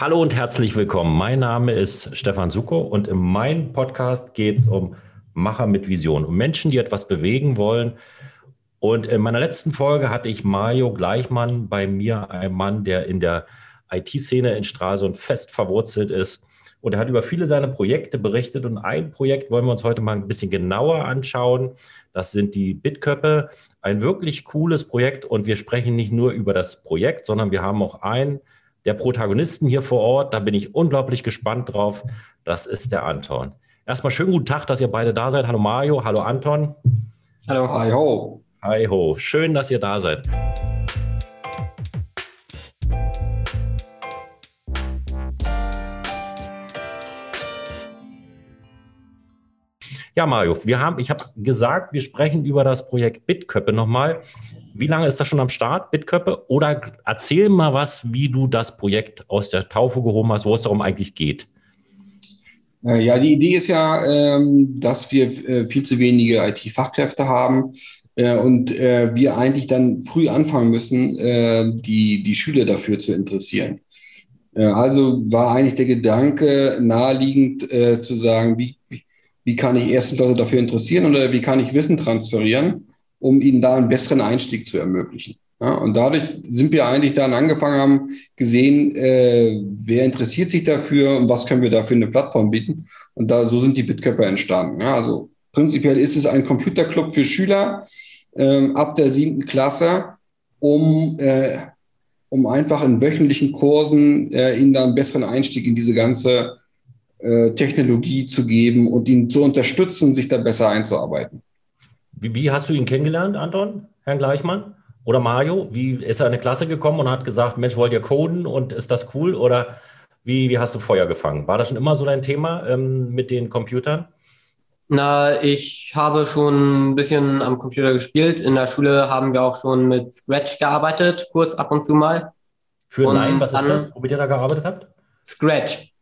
Hallo und herzlich willkommen. Mein Name ist Stefan Suko und in meinem Podcast geht es um Macher mit Vision, um Menschen, die etwas bewegen wollen. Und in meiner letzten Folge hatte ich Mario Gleichmann bei mir, ein Mann, der in der IT-Szene in Stralsund fest verwurzelt ist. Und er hat über viele seiner Projekte berichtet. Und ein Projekt wollen wir uns heute mal ein bisschen genauer anschauen. Das sind die Bitköppe. Ein wirklich cooles Projekt. Und wir sprechen nicht nur über das Projekt, sondern wir haben auch einen der Protagonisten hier vor Ort. Da bin ich unglaublich gespannt drauf. Das ist der Anton. Erstmal schönen guten Tag, dass ihr beide da seid. Hallo Mario, hallo Anton. Hallo. Hi ho. Hi ho. Schön, dass ihr da seid. Ja, Mario, wir haben, ich habe gesagt, wir sprechen über das Projekt Bitköppe nochmal. Wie lange ist das schon am Start, Bitköppe? Oder erzähl mal was, wie du das Projekt aus der Taufe gehoben hast, wo es darum eigentlich geht. Äh, ja, die Idee ist ja, ähm, dass wir äh, viel zu wenige IT-Fachkräfte haben äh, und wir eigentlich dann früh anfangen müssen, die, die Schüler dafür zu interessieren. Also war eigentlich der Gedanke naheliegend zu sagen, wie, wie kann ich erstens Leute dafür interessieren oder wie kann ich Wissen transferieren um ihnen da einen besseren Einstieg zu ermöglichen. Ja, und dadurch sind wir eigentlich dann angefangen haben, gesehen, äh, wer interessiert sich dafür und was können wir dafür eine Plattform bieten. Und da so sind die Bitköpfe entstanden. Ja, also prinzipiell ist es ein Computerclub für Schüler äh, ab der siebten Klasse, um, äh, um einfach in wöchentlichen Kursen äh, ihnen da einen besseren Einstieg in diese ganze äh, Technologie zu geben und ihnen zu unterstützen, sich da besser einzuarbeiten. Wie, wie, hast du ihn kennengelernt, Anton, Herrn Gleichmann? Oder Mario? Wie ist er in eine Klasse gekommen und hat gesagt, Mensch, wollt ihr coden und ist das cool? Oder wie, wie hast du Feuer gefangen? War das schon immer so dein Thema ähm, mit den Computern? Na, ich habe schon ein bisschen am Computer gespielt. In der Schule haben wir auch schon mit Scratch gearbeitet, kurz ab und zu mal. Für und Nein, was ist das, womit ihr da gearbeitet habt? Scratch.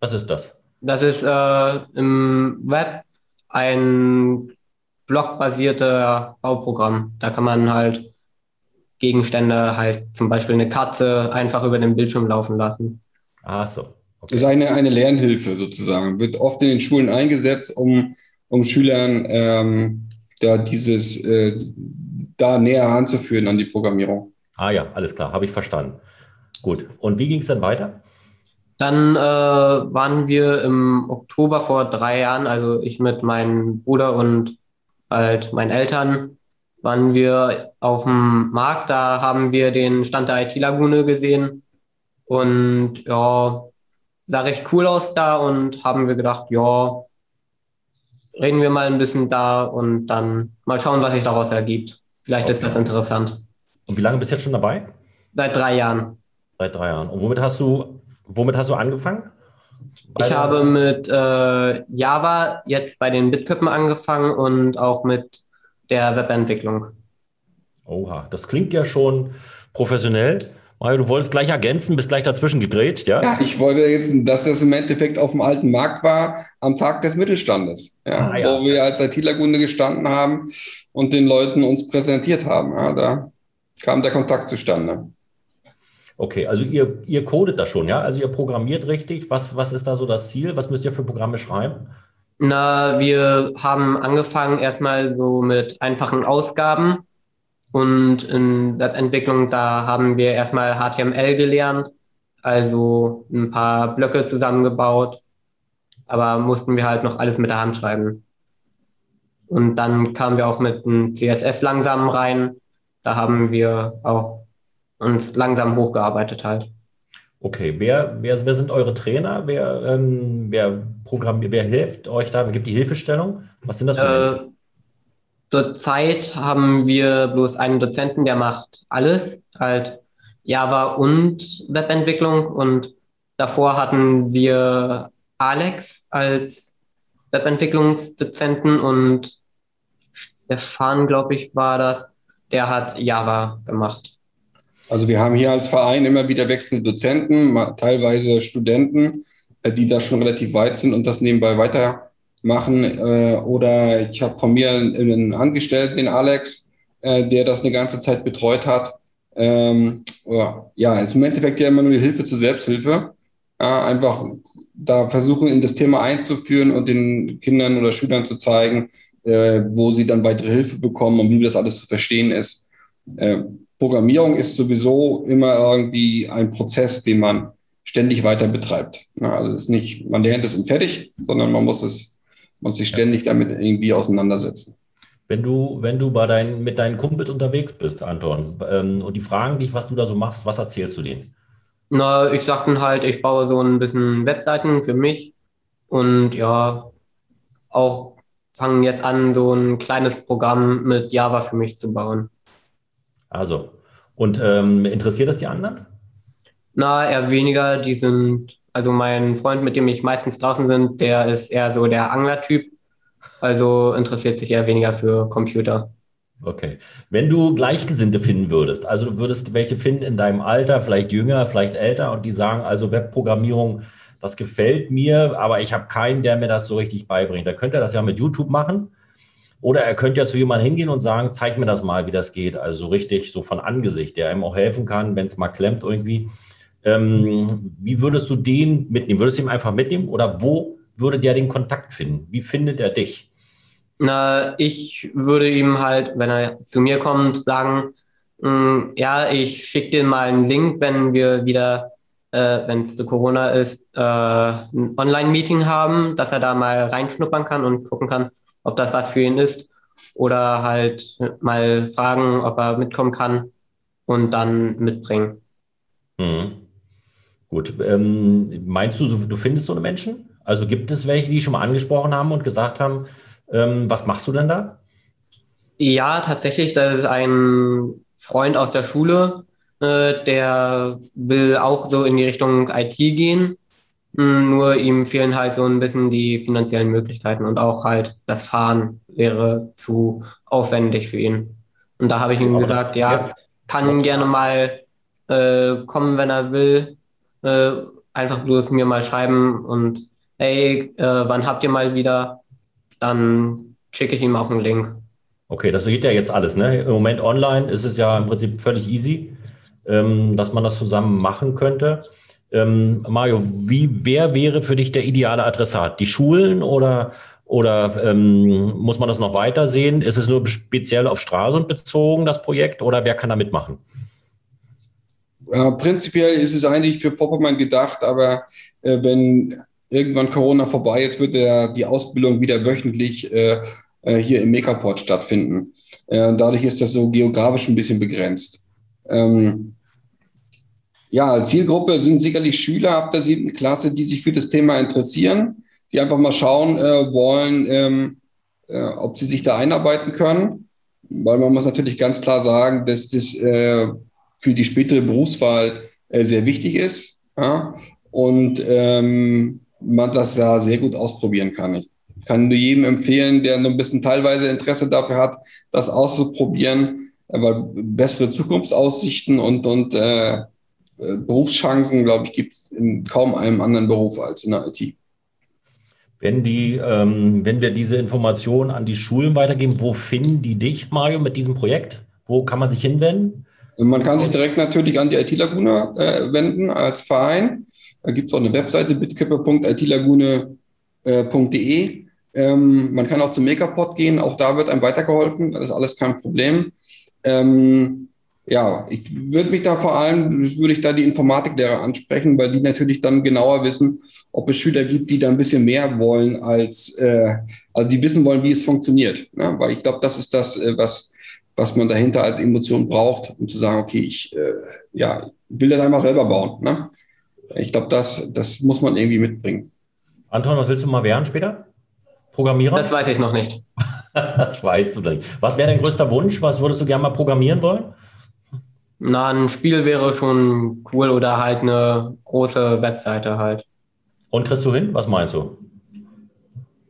Was ist das? Das ist äh, im Web ein blockbasierte Bauprogramm. Da kann man halt Gegenstände, halt zum Beispiel eine Katze, einfach über den Bildschirm laufen lassen. Ah, so. Okay. Das ist eine, eine Lernhilfe sozusagen. Wird oft in den Schulen eingesetzt, um, um Schülern ähm, da dieses äh, da näher anzuführen an die Programmierung. Ah ja, alles klar, habe ich verstanden. Gut. Und wie ging es dann weiter? Dann äh, waren wir im Oktober vor drei Jahren, also ich mit meinem Bruder und halt meinen Eltern, waren wir auf dem Markt, da haben wir den Stand der IT-Lagune gesehen und ja, sah recht cool aus da und haben wir gedacht, ja, reden wir mal ein bisschen da und dann mal schauen, was sich daraus ergibt. Vielleicht okay. ist das interessant. Und wie lange bist du jetzt schon dabei? Seit drei Jahren. Seit drei Jahren. Und womit hast du, womit hast du angefangen? Ich habe mit äh, Java jetzt bei den Bitköppen angefangen und auch mit der Webentwicklung. Oha, das klingt ja schon professionell. Mario, du wolltest gleich ergänzen, bist gleich dazwischen gedreht, ja? Ja, ich wollte jetzt, dass das im Endeffekt auf dem alten Markt war, am Tag des Mittelstandes, ja, ah, ja. wo wir als IT-Lagune gestanden haben und den Leuten uns präsentiert haben. Ja, da kam der Kontakt zustande. Okay, also ihr, ihr codet das schon, ja? Also ihr programmiert richtig. Was, was ist da so das Ziel? Was müsst ihr für Programme schreiben? Na, wir haben angefangen erstmal so mit einfachen Ausgaben und in der Entwicklung, da haben wir erstmal HTML gelernt, also ein paar Blöcke zusammengebaut, aber mussten wir halt noch alles mit der Hand schreiben. Und dann kamen wir auch mit einem CSS langsam rein. Da haben wir auch uns langsam hochgearbeitet halt. Okay, wer, wer, wer sind eure Trainer? Wer, ähm, wer programmiert, wer hilft euch da? Wer gibt die Hilfestellung? Was sind das für äh, Zurzeit haben wir bloß einen Dozenten, der macht alles, halt Java und Webentwicklung. Und davor hatten wir Alex als Webentwicklungsdozenten und Stefan, glaube ich, war das, der hat Java gemacht. Also wir haben hier als Verein immer wieder wechselnde Dozenten, teilweise Studenten, äh, die da schon relativ weit sind und das nebenbei weitermachen. Äh, oder ich habe von mir einen Angestellten, den Alex, äh, der das eine ganze Zeit betreut hat. ähm, ja, ist im Endeffekt ja immer nur die Hilfe zur Selbsthilfe. Einfach da versuchen, in das Thema einzuführen und den Kindern oder Schülern zu zeigen, wo sie dann weitere Hilfe bekommen und wie das alles zu verstehen ist. Programmierung ist sowieso immer irgendwie ein Prozess, den man ständig weiter betreibt. Also ist nicht, man lernt es und fertig, sondern man muss es, muss sich ständig damit irgendwie auseinandersetzen. Wenn du, wenn du bei dein, mit deinen Kumpels unterwegs bist, Anton, ähm, und die fragen dich, was du da so machst, was erzählst du denen? Na, ich sag dann halt, ich baue so ein bisschen Webseiten für mich und ja, auch fangen jetzt an, so ein kleines Programm mit Java für mich zu bauen. Also, und ähm, interessiert das die anderen? Na, eher weniger. Die sind, also mein Freund, mit dem ich meistens draußen bin, der ist eher so der Anglertyp. Also interessiert sich eher weniger für Computer. Okay. Wenn du Gleichgesinnte finden würdest, also du würdest welche finden in deinem Alter, vielleicht jünger, vielleicht älter, und die sagen, also Webprogrammierung, das gefällt mir, aber ich habe keinen, der mir das so richtig beibringt. Da könnte er das ja mit YouTube machen. Oder er könnte ja zu jemandem hingehen und sagen, zeig mir das mal, wie das geht. Also so richtig, so von Angesicht, der ihm auch helfen kann, wenn es mal klemmt irgendwie. Ähm, wie würdest du den mitnehmen? Würdest du ihn einfach mitnehmen oder wo würde der den Kontakt finden? Wie findet er dich? Na, ich würde ihm halt, wenn er zu mir kommt, sagen, mh, mm, ja, ich schicke dir mal einen Link, wenn wir wieder, äh, wenn es zu Corona ist, äh, ein Online-Meeting haben, dass er da mal reinschnuppern kann und gucken kann, ob das was für ihn ist. Oder halt mal fragen, ob er mitkommen kann und dann mitbringen. Mhm. Gut. Ähm, meinst du, du findest so eine Menschen? Also gibt es welche, die schon mal angesprochen haben und gesagt haben, ähm, was machst du denn da? Ja, tatsächlich, das ist ein Freund aus der Schule, äh, der will auch so in die Richtung IT gehen. Hm, nur ihm fehlen halt so ein bisschen die finanziellen Möglichkeiten und auch halt das Fahren wäre zu aufwendig für ihn. Und da habe ich ihm gesagt, ja, kann gerne mal äh, kommen, wenn er will. Äh, einfach bloß mir mal schreiben und hey, äh, wann habt ihr mal wieder? Dann schicke ich ihm auch einen Link. Okay, das geht ja jetzt alles. Ne? Im Moment online ist es ja im Prinzip völlig easy, ähm, dass man das zusammen machen könnte. Ähm, Mario, wie, wer wäre für dich der ideale Adressat? Die Schulen oder, oder ähm, muss man das noch weiter sehen? Ist es nur speziell auf Stralsund bezogen, das Projekt, oder wer kann da mitmachen? Äh, prinzipiell ist es eigentlich für Vorpommern gedacht, aber äh, wenn irgendwann Corona vorbei ist, wird der, die Ausbildung wieder wöchentlich äh, äh hier im Megaport stattfinden. Äh, dadurch ist das so geografisch ein bisschen begrenzt. Ähm, ja, Zielgruppe sind sicherlich Schüler ab der siebten Klasse, die sich für das Thema interessieren, die einfach mal schauen äh, wollen, ähm, ob sie sich da einarbeiten können. Weil man muss natürlich ganz klar sagen, dass das für die spätere Berufswahl äh, sehr wichtig ist ja? und ähm, man das da sehr gut ausprobieren kann. Ich kann nur jedem empfehlen, der nur ein bisschen teilweise Interesse dafür hat, das auszuprobieren, aber bessere Zukunftsaussichten und, und äh, äh Berufschancen, glaube ich, gibt es in kaum einem anderen Beruf als in der IT. Wenn, die, ähm, wenn wir diese Informationen an die Schulen weitergeben, wo finden die dich, Mario, mit diesem Projekt? Wo kann man sich hinwenden? Man kann sich direkt natürlich an die IT-Lagune äh, wenden als Verein. Da gibt es auch eine Webseite bitkipper.itlagune.de. Ähm, man kann auch zum Makeup-Pod gehen, auch da wird einem weitergeholfen, das ist alles kein Problem. Ähm, ja, ich würde mich da vor allem, würde ich da die Informatiklehrer ansprechen, weil die natürlich dann genauer wissen, ob es Schüler gibt, die da ein bisschen mehr wollen als, äh, also die wissen wollen, wie es funktioniert. Ne? Weil ich glaube, das ist das, äh, was was man dahinter als Emotion braucht, um zu sagen, okay, ich äh, ja, will das einfach selber bauen. Ne? Ich glaube, das, das muss man irgendwie mitbringen. Anton, was willst du mal werden später? Programmierer? Das weiß ich noch nicht. das weißt du nicht. Was wäre dein größter Wunsch? Was würdest du gerne mal programmieren wollen? Na, ein Spiel wäre schon cool oder halt eine große Webseite halt. Und kriegst du hin? Was meinst du?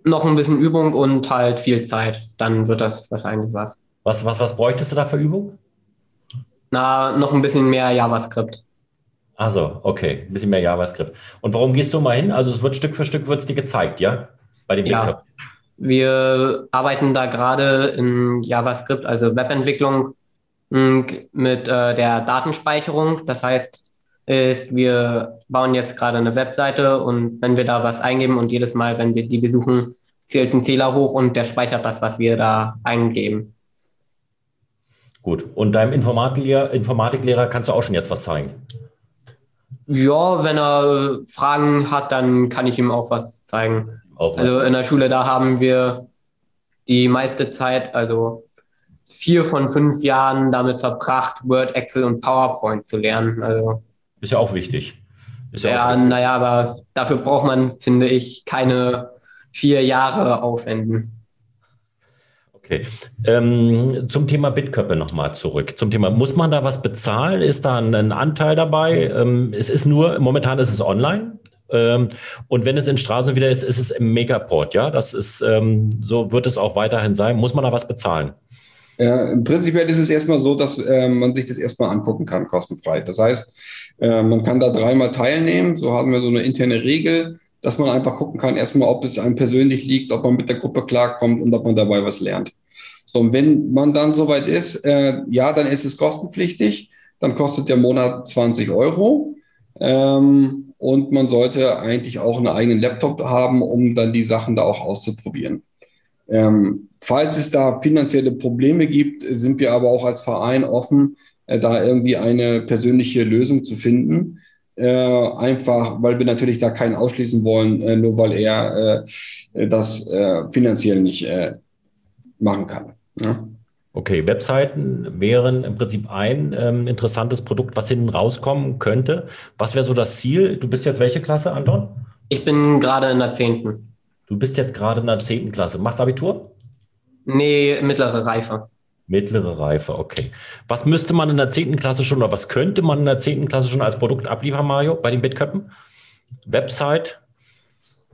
Noch ein bisschen Übung und halt viel Zeit. Dann wird das wahrscheinlich was. Was, was, was bräuchtest du da für Übung? Na, noch ein bisschen mehr JavaScript. Also, okay, ein bisschen mehr JavaScript. Und warum gehst du mal hin? Also es wird Stück für Stück wird's dir gezeigt, ja? Bei dem ja. Wir arbeiten da gerade in JavaScript, also Webentwicklung, mit äh, der Datenspeicherung. Das heißt, ist, wir bauen jetzt gerade eine Webseite und wenn wir da was eingeben und jedes Mal, wenn wir die besuchen, zählt ein Zähler hoch und der speichert das, was wir da eingeben. Gut. Und deinem Informatiklehrer, Informatiklehrer kannst du auch schon jetzt was zeigen? Ja, wenn er Fragen hat, dann kann ich ihm auch was zeigen. Auch was. Also in der Schule, da haben wir die meiste Zeit, also vier von fünf Jahren damit verbracht, Word, Excel und PowerPoint zu lernen. Also, ist ja auch wichtig. Ist ja, ja naja, aber dafür braucht man, finde ich, keine vier Jahre aufwenden. Okay. Ähm, zum Thema Bitköppe nochmal zurück. Zum Thema, muss man da was bezahlen? Ist da ein, ein Anteil dabei? Ähm, es ist nur, momentan ist es online. Ähm, und wenn es in Straßen wieder ist, ist es im Megaport, ja? Das ist, ähm, so wird es auch weiterhin sein. Muss man da was bezahlen? Ja, prinzipiell ist es erstmal so, dass äh, man sich das erstmal angucken kann, kostenfrei. Das heißt, äh, man kann da dreimal teilnehmen. So haben wir so eine interne Regel, dass man einfach gucken kann, erstmal, ob es einem persönlich liegt, ob man mit der Gruppe klarkommt und ob man dabei was lernt. So, und wenn man dann soweit ist, äh, ja, dann ist es kostenpflichtig. Dann kostet der Monat 20 Euro. Ähm, und man sollte eigentlich auch einen eigenen Laptop haben, um dann die Sachen da auch auszuprobieren. Ähm, falls es da finanzielle Probleme gibt, sind wir aber auch als Verein offen, äh, da irgendwie eine persönliche Lösung zu finden. Äh, einfach, weil wir natürlich da keinen ausschließen wollen, äh, nur weil er äh, das äh, finanziell nicht äh, machen kann. Ja? Okay, Webseiten wären im Prinzip ein ähm, interessantes Produkt, was hinten rauskommen könnte. Was wäre so das Ziel? Du bist jetzt welche Klasse, Anton? Ich bin gerade in der 10. Du bist jetzt gerade in der 10. Klasse. Machst du Abitur? Nee, mittlere Reife. Mittlere Reife, okay. Was müsste man in der 10. Klasse schon oder was könnte man in der 10. Klasse schon als Produkt abliefern, Mario, bei den Bitköppen? Website,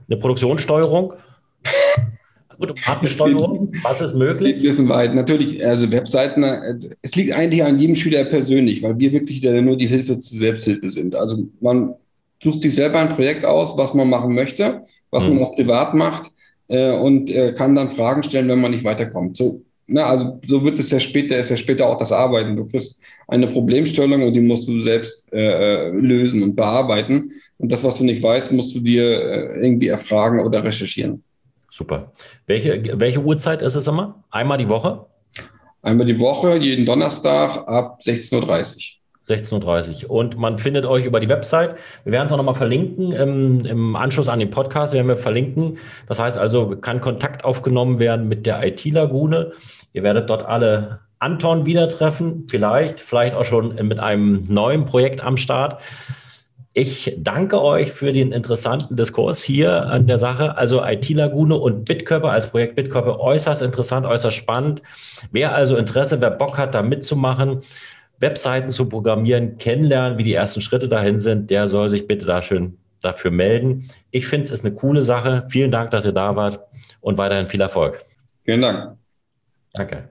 eine Produktionssteuerung? Automatensteuerung, was ist möglich? ein bisschen weit. Natürlich, also Webseiten, es liegt eigentlich an jedem Schüler persönlich, weil wir wirklich nur die Hilfe zur Selbsthilfe sind. Also man sucht sich selber ein Projekt aus, was man machen möchte, was mhm. man auch privat macht äh, und äh, kann dann Fragen stellen, wenn man nicht weiterkommt. So, na, also so wird es ja später, ist ja später auch das Arbeiten. Du kriegst eine Problemstellung und die musst du selbst äh, äh lösen und bearbeiten. Und das, was du nicht weißt, musst du dir äh, irgendwie erfragen oder recherchieren. Super. Welche, welche Uhrzeit ist es immer? Einmal die Woche? Einmal die Woche, jeden Donnerstag ab 16.30 Uhr. 16.30 Uhr. Und man findet euch über die Website. Wir werden es auch nochmal verlinken im, im, Anschluss an den Podcast, werden wir verlinken. Das heißt also, kann Kontakt aufgenommen werden mit der IT-Lagune. Ihr werdet dort alle Anton wieder treffen, vielleicht, vielleicht auch schon mit einem neuen Projekt am Start. Ich danke euch für den interessanten Diskurs hier an der Sache. Also IT-Lagune und Bitkörper als Projekt Bitkörper äußerst interessant, äußerst spannend. Wer also Interesse, wer Bock hat, da mitzumachen, Webseiten zu programmieren, kennenlernen, wie die ersten Schritte dahin sind, der soll sich bitte da schön dafür melden. Ich finde es ist eine coole Sache. Vielen Dank, dass ihr da wart und weiterhin viel Erfolg. Vielen Dank. Danke.